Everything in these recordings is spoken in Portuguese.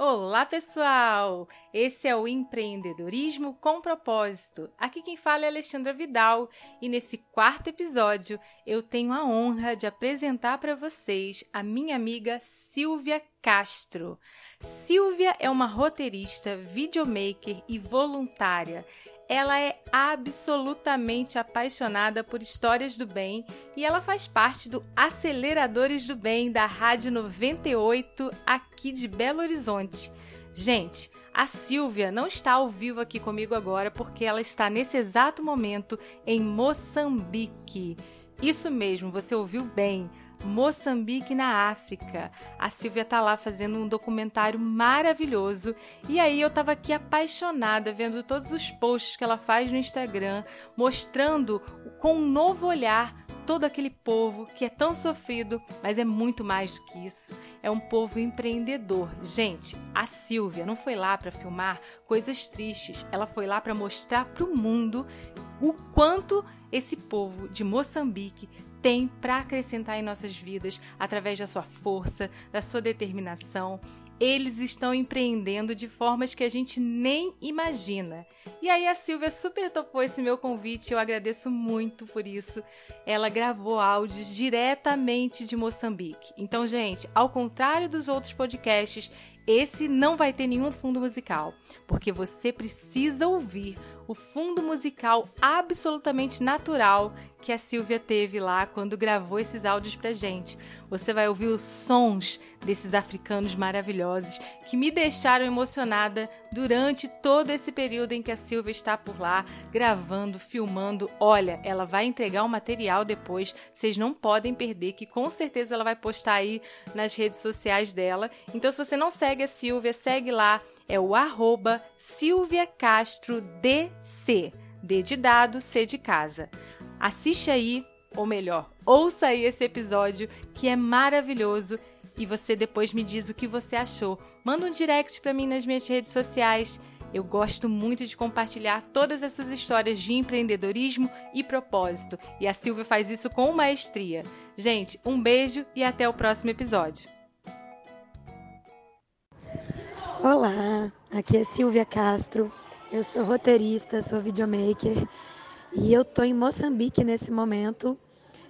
Olá, pessoal! Esse é o Empreendedorismo com Propósito. Aqui quem fala é Alexandra Vidal e nesse quarto episódio eu tenho a honra de apresentar para vocês a minha amiga Silvia Castro. Silvia é uma roteirista, videomaker e voluntária. Ela é absolutamente apaixonada por histórias do bem e ela faz parte do Aceleradores do Bem da Rádio 98 aqui de Belo Horizonte. Gente, a Silvia não está ao vivo aqui comigo agora porque ela está nesse exato momento em Moçambique. Isso mesmo, você ouviu bem. Moçambique na África. A Silvia tá lá fazendo um documentário maravilhoso e aí eu tava aqui apaixonada vendo todos os posts que ela faz no Instagram, mostrando com um novo olhar todo aquele povo que é tão sofrido, mas é muito mais do que isso. É um povo empreendedor. Gente, a Silvia não foi lá para filmar coisas tristes, ela foi lá para mostrar para o mundo o quanto esse povo de Moçambique tem para acrescentar em nossas vidas através da sua força, da sua determinação. Eles estão empreendendo de formas que a gente nem imagina. E aí a Silvia super topou esse meu convite, eu agradeço muito por isso. Ela gravou áudios diretamente de Moçambique. Então, gente, ao contrário dos outros podcasts, esse não vai ter nenhum fundo musical, porque você precisa ouvir o fundo musical absolutamente natural que a Silvia teve lá quando gravou esses áudios pra gente. Você vai ouvir os sons desses africanos maravilhosos que me deixaram emocionada durante todo esse período em que a Silvia está por lá gravando, filmando. Olha, ela vai entregar o material depois, vocês não podem perder, que com certeza ela vai postar aí nas redes sociais dela. Então, se você não segue a Silvia, segue lá, é o arroba Silvia Castro DC. D de dado, C de casa. Assiste aí, ou melhor, ouça aí esse episódio que é maravilhoso e você depois me diz o que você achou. Manda um direct para mim nas minhas redes sociais. Eu gosto muito de compartilhar todas essas histórias de empreendedorismo e propósito, e a Silvia faz isso com maestria. Gente, um beijo e até o próximo episódio. Olá, aqui é Silvia Castro. Eu sou roteirista, sou videomaker e eu tô em Moçambique nesse momento,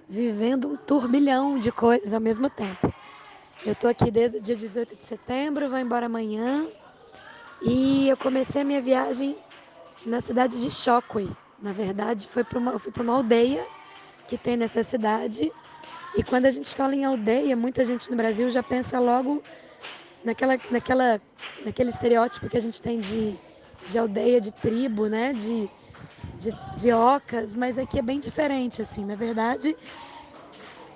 vivendo um turbilhão de coisas ao mesmo tempo. Eu tô aqui desde o dia 18 de setembro, vou embora amanhã e eu comecei a minha viagem na cidade de Chokwe. Na verdade, foi para uma, eu fui para uma aldeia que tem nessa cidade. E quando a gente fala em aldeia, muita gente no Brasil já pensa logo naquela, naquela, naquele estereótipo que a gente tem de, de aldeia, de tribo, né? De, de, de ocas, mas aqui é bem diferente, assim. Na verdade,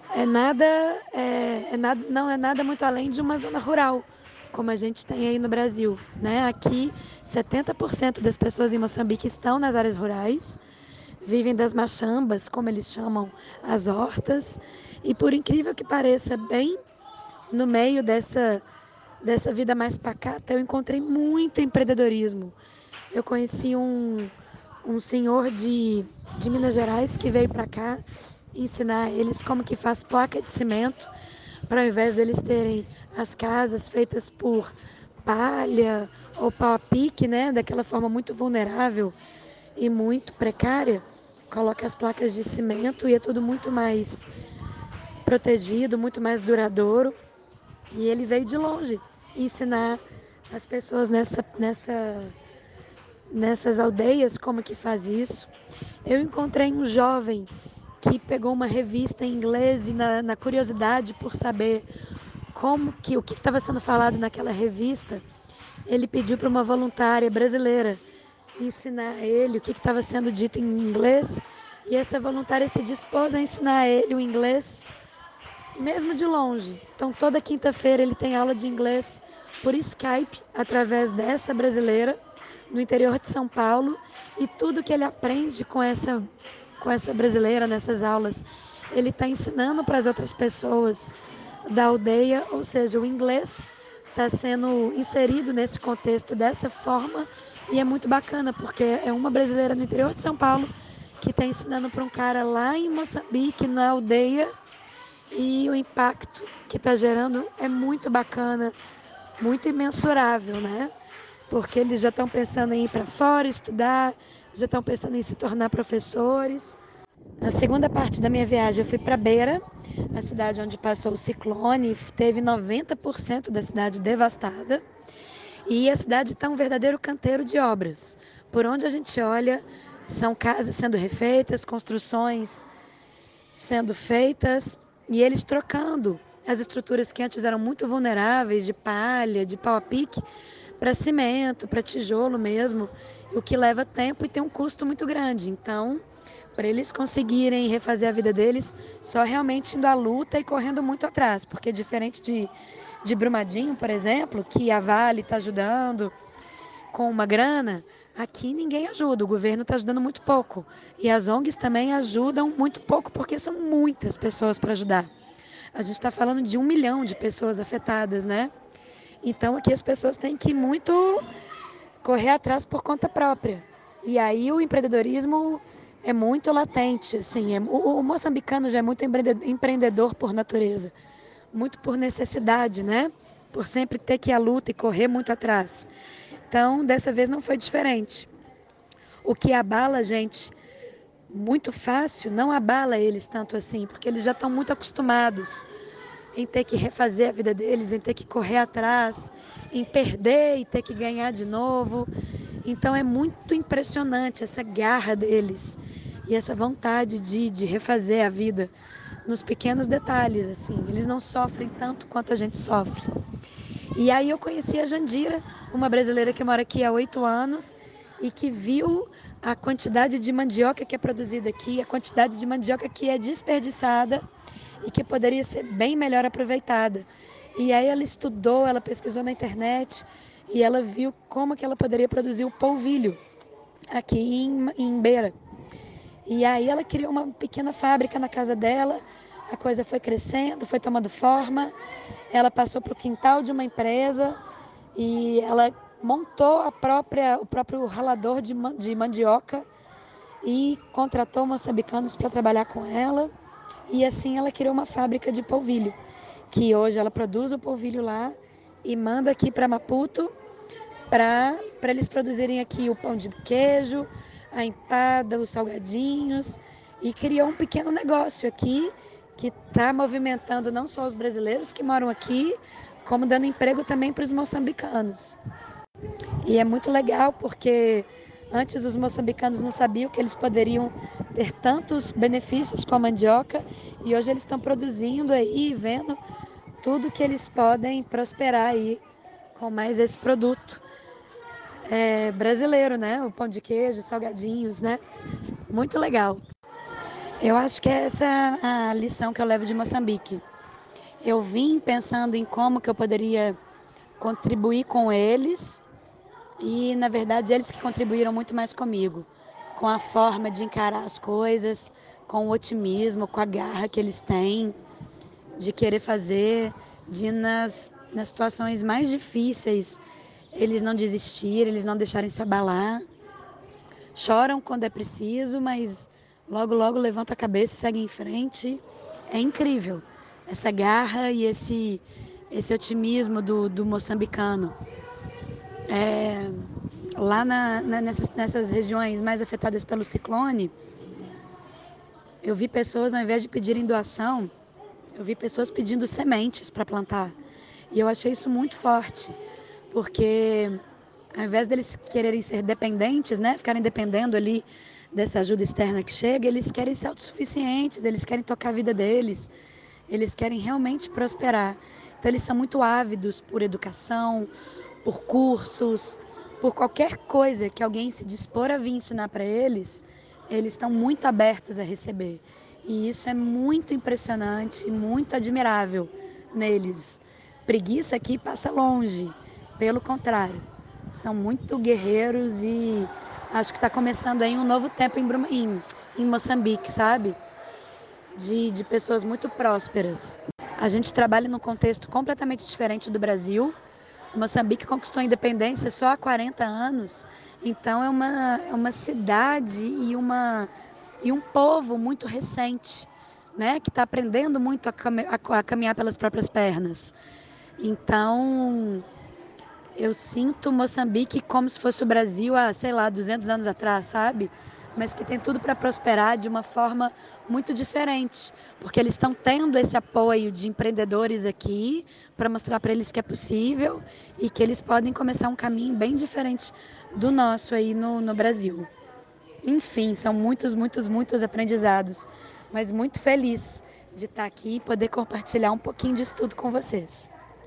é nada, é, é nada, não é nada muito além de uma zona rural, como a gente tem aí no Brasil, né? Aqui, 70% das pessoas em Moçambique estão nas áreas rurais, vivem das machambas, como eles chamam as hortas, e por incrível que pareça, bem no meio dessa dessa vida mais pacata, eu encontrei muito empreendedorismo. Eu conheci um, um senhor de, de Minas Gerais que veio para cá ensinar eles como que faz placa de cimento, para ao invés deles terem as casas feitas por palha ou pau a pique, né, daquela forma muito vulnerável e muito precária, coloca as placas de cimento e é tudo muito mais protegido, muito mais duradouro. E ele veio de longe ensinar as pessoas nessa, nessa, nessas aldeias como que faz isso. Eu encontrei um jovem que pegou uma revista em inglês e na, na curiosidade por saber como que o que estava sendo falado naquela revista, ele pediu para uma voluntária brasileira ensinar ele o que estava sendo dito em inglês e essa voluntária se dispôs a ensinar ele o inglês mesmo de longe. Então toda quinta-feira ele tem aula de inglês por Skype através dessa brasileira no interior de São Paulo e tudo que ele aprende com essa com essa brasileira nessas aulas, ele está ensinando para as outras pessoas da aldeia, ou seja, o inglês está sendo inserido nesse contexto dessa forma e é muito bacana porque é uma brasileira no interior de São Paulo que está ensinando para um cara lá em Moçambique, na aldeia, e o impacto que está gerando é muito bacana muito imensurável, né? Porque eles já estão pensando em ir para fora estudar, já estão pensando em se tornar professores. Na segunda parte da minha viagem, eu fui para Beira, a cidade onde passou o ciclone, teve 90% da cidade devastada. E a cidade está um verdadeiro canteiro de obras. Por onde a gente olha, são casas sendo refeitas, construções sendo feitas e eles trocando as estruturas que antes eram muito vulneráveis, de palha, de pau a pique, para cimento, para tijolo mesmo, o que leva tempo e tem um custo muito grande. Então, para eles conseguirem refazer a vida deles, só realmente indo à luta e correndo muito atrás, porque diferente de, de Brumadinho, por exemplo, que a Vale está ajudando com uma grana, aqui ninguém ajuda, o governo está ajudando muito pouco. E as ONGs também ajudam muito pouco, porque são muitas pessoas para ajudar. A gente está falando de um milhão de pessoas afetadas, né? Então aqui as pessoas têm que muito correr atrás por conta própria. E aí o empreendedorismo é muito latente, assim, é, o, o, moçambicano já é muito empreendedor por natureza, muito por necessidade, né? Por sempre ter que ir à luta e correr muito atrás. Então, dessa vez não foi diferente. O que abala a gente muito fácil não abala eles tanto assim, porque eles já estão muito acostumados em ter que refazer a vida deles, em ter que correr atrás, em perder e ter que ganhar de novo. Então é muito impressionante essa garra deles e essa vontade de, de refazer a vida nos pequenos detalhes, assim. Eles não sofrem tanto quanto a gente sofre. E aí eu conheci a Jandira, uma brasileira que mora aqui há oito anos e que viu a quantidade de mandioca que é produzida aqui, a quantidade de mandioca que é desperdiçada e que poderia ser bem melhor aproveitada. E aí ela estudou, ela pesquisou na internet e ela viu como que ela poderia produzir o polvilho aqui em, em Beira. E aí ela criou uma pequena fábrica na casa dela, a coisa foi crescendo, foi tomando forma, ela passou para o quintal de uma empresa e ela montou própria, o próprio ralador de, de mandioca e contratou moçambicanos para trabalhar com ela. E assim ela criou uma fábrica de polvilho, que hoje ela produz o polvilho lá e manda aqui para Maputo para eles produzirem aqui o pão de queijo, a empada, os salgadinhos e criou um pequeno negócio aqui que está movimentando não só os brasileiros que moram aqui, como dando emprego também para os moçambicanos. E é muito legal porque antes os moçambicanos não sabiam que eles poderiam ter tantos benefícios com a mandioca e hoje eles estão produzindo aí, vendo tudo que eles podem prosperar aí com mais esse produto é, brasileiro, né? O pão de queijo, salgadinhos, né? Muito legal. Eu acho que essa é a lição que eu levo de Moçambique. Eu vim pensando em como que eu poderia contribuir com eles e, na verdade, eles que contribuíram muito mais comigo, com a forma de encarar as coisas, com o otimismo, com a garra que eles têm de querer fazer, de nas, nas situações mais difíceis eles não desistirem, eles não deixarem se abalar. Choram quando é preciso, mas logo, logo levanta a cabeça e segue em frente. É incrível essa garra e esse, esse otimismo do, do moçambicano. É, lá na, na, nessas, nessas regiões mais afetadas pelo ciclone, eu vi pessoas, ao invés de pedirem doação, eu vi pessoas pedindo sementes para plantar. E eu achei isso muito forte, porque ao invés deles quererem ser dependentes, né, ficarem dependendo ali dessa ajuda externa que chega, eles querem ser autossuficientes, eles querem tocar a vida deles, eles querem realmente prosperar. Então eles são muito ávidos por educação, por cursos, por qualquer coisa que alguém se dispor a vir ensinar para eles, eles estão muito abertos a receber. E isso é muito impressionante, muito admirável neles. Preguiça aqui passa longe, pelo contrário, são muito guerreiros e acho que está começando aí um novo tempo em, em, em Moçambique, sabe? De, de pessoas muito prósperas. A gente trabalha num contexto completamente diferente do Brasil, Moçambique conquistou a independência só há 40 anos, então é uma, é uma cidade e, uma, e um povo muito recente, né, que está aprendendo muito a, a, a, caminhar pelas próprias pernas. Então, eu sinto Moçambique como se fosse o Brasil há, sei lá, 200 anos atrás, sabe? Mas que tem tudo para prosperar de uma forma muito diferente, porque eles estão tendo esse apoio de empreendedores aqui para mostrar para eles que é possível e que eles podem começar um caminho bem diferente do nosso aí no, no Brasil. Enfim, são muitos, muitos, muitos aprendizados, mas muito feliz de estar aqui e poder compartilhar um pouquinho disso tudo com vocês.